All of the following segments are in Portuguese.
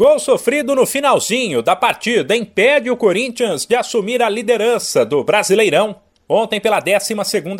Gol sofrido no finalzinho da partida impede o Corinthians de assumir a liderança do Brasileirão. Ontem, pela 12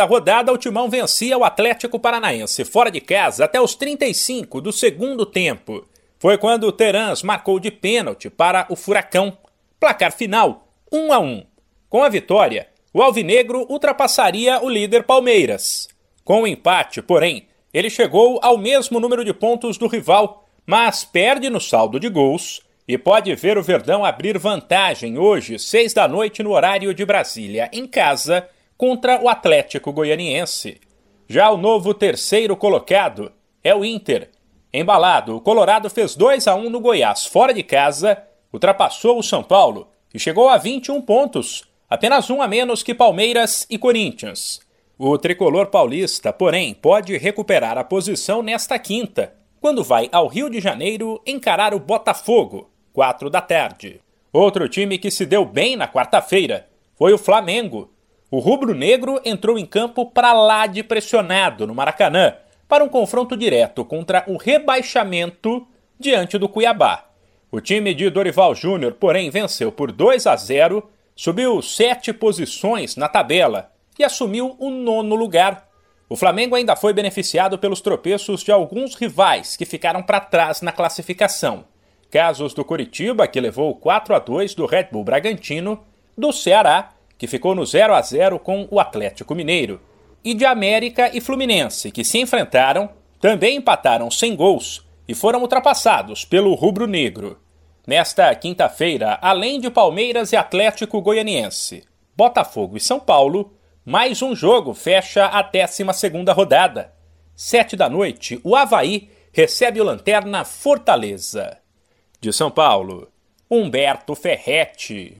rodada, o Timão vencia o Atlético Paranaense fora de casa até os 35 do segundo tempo. Foi quando o Terans marcou de pênalti para o Furacão. Placar final: 1 a 1. Com a vitória, o Alvinegro ultrapassaria o líder Palmeiras. Com o empate, porém, ele chegou ao mesmo número de pontos do rival, mas perde no saldo de gols e pode ver o Verdão abrir vantagem hoje, seis da noite, no horário de Brasília, em casa, contra o Atlético Goianiense. Já o novo terceiro colocado é o Inter. Embalado, o Colorado fez 2 a 1 no Goiás fora de casa, ultrapassou o São Paulo e chegou a 21 pontos, apenas um a menos que Palmeiras e Corinthians. O tricolor paulista, porém, pode recuperar a posição nesta quinta, quando vai ao Rio de Janeiro encarar o Botafogo, 4 da tarde. Outro time que se deu bem na quarta-feira foi o Flamengo. O rubro-negro entrou em campo para lá de pressionado no Maracanã para um confronto direto contra o rebaixamento diante do Cuiabá. O time de Dorival Júnior, porém, venceu por 2 a 0, subiu sete posições na tabela e assumiu o nono lugar. O Flamengo ainda foi beneficiado pelos tropeços de alguns rivais que ficaram para trás na classificação. Casos do Curitiba, que levou 4 a 2 do Red Bull Bragantino, do Ceará, que ficou no 0 a 0 com o Atlético Mineiro, e de América e Fluminense, que se enfrentaram, também empataram sem gols e foram ultrapassados pelo Rubro Negro. Nesta quinta-feira, além de Palmeiras e Atlético Goianiense, Botafogo e São Paulo, mais um jogo fecha a 12 rodada. Sete da noite, o Havaí recebe o Lanterna Fortaleza. De São Paulo, Humberto Ferretti.